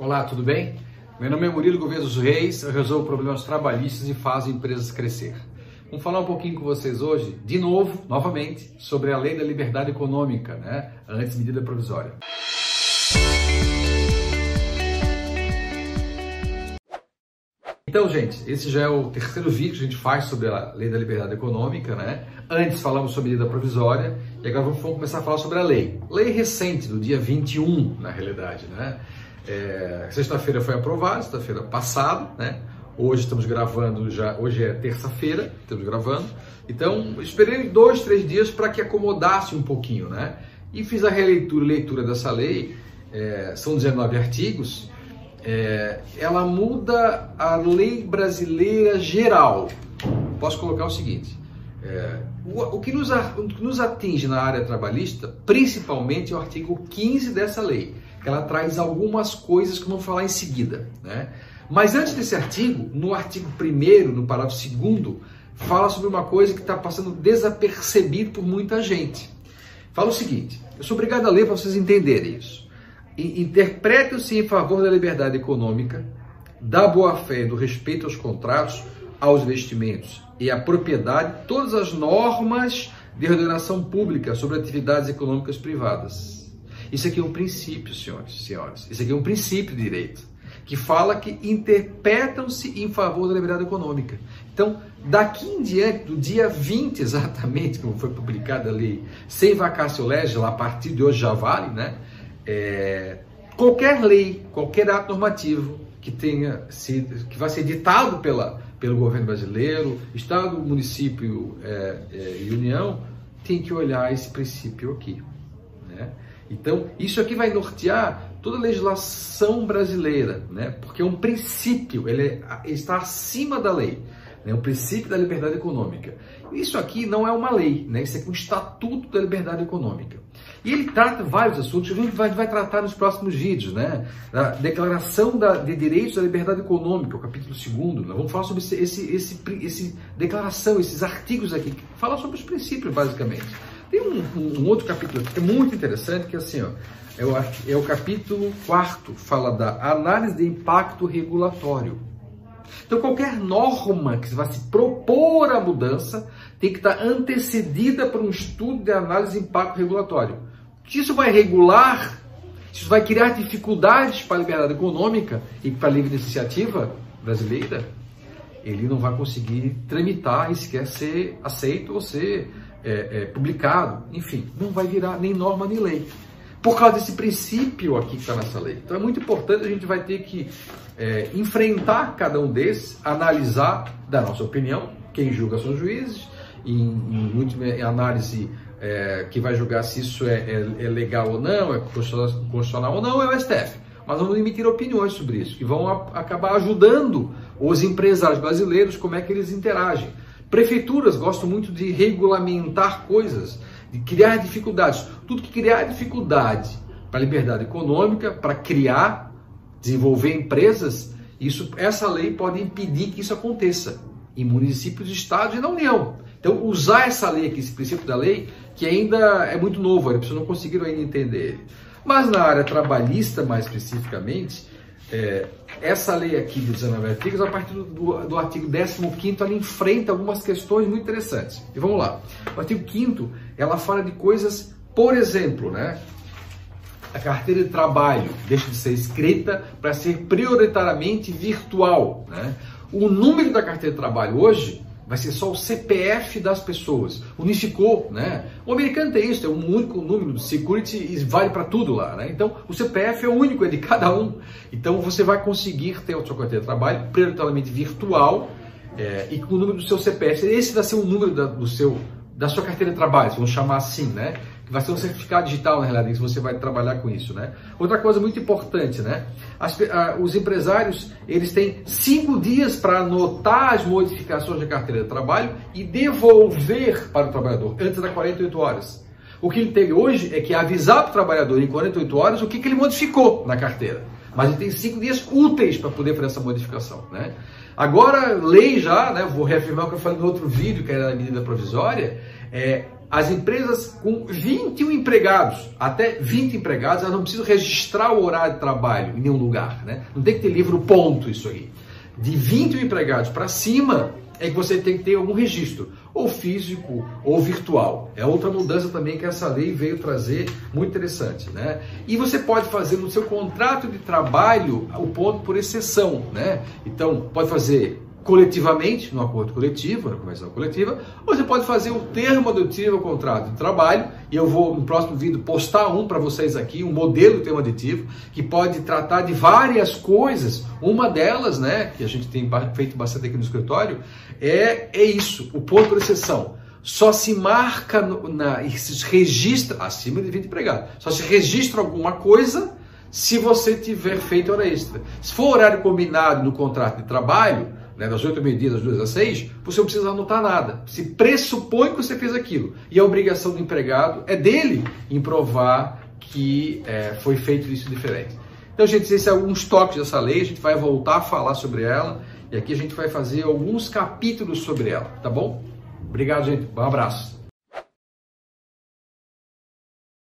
Olá, tudo bem? Meu nome é Murilo Gouveia dos Reis, eu resolvo problemas trabalhistas e faço empresas crescer. Vamos falar um pouquinho com vocês hoje, de novo, novamente, sobre a Lei da Liberdade Econômica, né? Antes medida provisória. Então, gente, esse já é o terceiro vídeo que a gente faz sobre a Lei da Liberdade Econômica, né? Antes falamos sobre medida provisória e agora vamos começar a falar sobre a lei. Lei recente, do dia 21, na realidade, né? É, Sexta-feira foi aprovada, sexta-feira passada, né? Hoje estamos gravando, já hoje é terça-feira, estamos gravando. Então, esperei dois, três dias para que acomodasse um pouquinho, né? E fiz a releitura leitura dessa lei. É, são 19 artigos é, ela muda a lei brasileira geral. Posso colocar o seguinte: é, o, o, que nos, o, que nos, atinge na área trabalhista, principalmente, é o artigo 15 dessa lei, ela traz algumas coisas que vamos falar em seguida. Né? Mas antes desse artigo, no artigo 1, no parágrafo 2, fala sobre uma coisa que está passando desapercebido por muita gente. Fala o seguinte: eu sou obrigado a ler para vocês entenderem isso interpretam-se em favor da liberdade econômica, da boa-fé, do respeito aos contratos, aos investimentos e à propriedade todas as normas de ordenação pública sobre atividades econômicas privadas. Isso aqui é um princípio, senhores e senhoras. Isso aqui é um princípio de direito que fala que interpretam-se em favor da liberdade econômica. Então, daqui em diante, do dia 20 exatamente, como foi publicada a lei, sem vacácio legis, a partir de hoje já vale, né? É, qualquer lei, qualquer ato normativo que tenha sido, que vai ser ditado pela, pelo governo brasileiro, Estado, município é, é, e União, tem que olhar esse princípio aqui. Né? Então, isso aqui vai nortear toda a legislação brasileira, né? porque é um princípio, ele, é, está acima da lei né, o princípio da liberdade econômica. Isso aqui não é uma lei, né, isso aqui é um estatuto da liberdade econômica. E ele trata vários assuntos que a gente vai, vai tratar nos próximos vídeos, né? A Declaração da, de Direitos da Liberdade Econômica, o capítulo 2. Nós vamos falar sobre esse, esse, esse, esse declaração, esses artigos aqui, que falam sobre os princípios, basicamente. Tem um, um, outro capítulo que é muito interessante, que é assim, ó, é o, é o capítulo 4, fala da análise de impacto regulatório. Então, qualquer norma que vai se propor a mudança tem que estar antecedida por um estudo de análise de impacto regulatório. Isso vai regular, isso vai criar dificuldades para a liberdade econômica e para a livre iniciativa brasileira. Ele não vai conseguir tramitar e sequer ser aceito ou ser é, é, publicado. Enfim, não vai virar nem norma nem lei por causa desse princípio aqui que está nessa lei. Então é muito importante, a gente vai ter que é, enfrentar cada um desses, analisar, da nossa opinião, quem julga são os juízes, em, em última análise é, que vai julgar se isso é, é, é legal ou não, é constitucional ou não, é o STF. Mas vamos emitir opiniões sobre isso, que vão a, acabar ajudando os empresários brasileiros como é que eles interagem. Prefeituras gostam muito de regulamentar coisas de criar dificuldades. Tudo que criar dificuldade para a liberdade econômica, para criar, desenvolver empresas, isso, essa lei pode impedir que isso aconteça em municípios, estados e na União. Então, usar essa lei aqui, esse princípio da lei, que ainda é muito novo, as pessoas não conseguiram ainda entender ele. Mas na área trabalhista, mais especificamente, é, essa lei aqui de 19 artigos, a partir do, do artigo 15, ela enfrenta algumas questões muito interessantes. E vamos lá. O artigo 5 ela fala de coisas, por exemplo, né? A carteira de trabalho deixa de ser escrita para ser prioritariamente virtual. Né? O número da carteira de trabalho hoje vai ser só o CPF das pessoas. Unificou, né? O americano tem isso, tem um único número de security e vale para tudo lá, né? Então, o CPF é o único, é de cada um. Então, você vai conseguir ter a sua carteira de trabalho prioritariamente virtual é, e com o número do seu CPF. Esse vai ser o número da, do seu, da sua carteira de trabalho, vamos chamar assim, né? Vai ser um certificado digital, na realidade, se você vai trabalhar com isso, né? Outra coisa muito importante, né? As, a, os empresários, eles têm cinco dias para anotar as modificações da carteira de trabalho e devolver para o trabalhador, antes das 48 horas. O que ele tem hoje é que avisar para o trabalhador em 48 horas o que, que ele modificou na carteira. Mas ele tem cinco dias úteis para poder fazer essa modificação, né? Agora, lei já, né? Vou reafirmar o que eu falei no outro vídeo, que era a medida provisória, é, as empresas com 21 empregados, até 20 empregados, elas não precisam registrar o horário de trabalho em nenhum lugar, né? Não tem que ter livro ponto isso aí. De 21 empregados para cima, é que você tem que ter algum registro, ou físico ou virtual. É outra mudança também que essa lei veio trazer, muito interessante, né? E você pode fazer no seu contrato de trabalho o ponto por exceção, né? Então, pode fazer coletivamente, no acordo coletivo, na convenção coletiva, ou você pode fazer um termo aditivo ao contrato de trabalho, e eu vou no próximo vídeo postar um para vocês aqui, um modelo de termo aditivo, que pode tratar de várias coisas. Uma delas, né, que a gente tem feito bastante aqui no escritório, é, é isso, o ponto por exceção. Só se marca no, na, se registra, acima de 20 empregados, só se registra alguma coisa se você tiver feito hora extra. Se for horário combinado no contrato de trabalho, né, das 8 meio-dia, das 2 às 6, você não precisa anotar nada. Se pressupõe que você fez aquilo. E a obrigação do empregado é dele em provar que é, foi feito isso diferente. Então, gente, esses são alguns toques dessa lei, a gente vai voltar a falar sobre ela e aqui a gente vai fazer alguns capítulos sobre ela, tá bom? Obrigado, gente. Um abraço.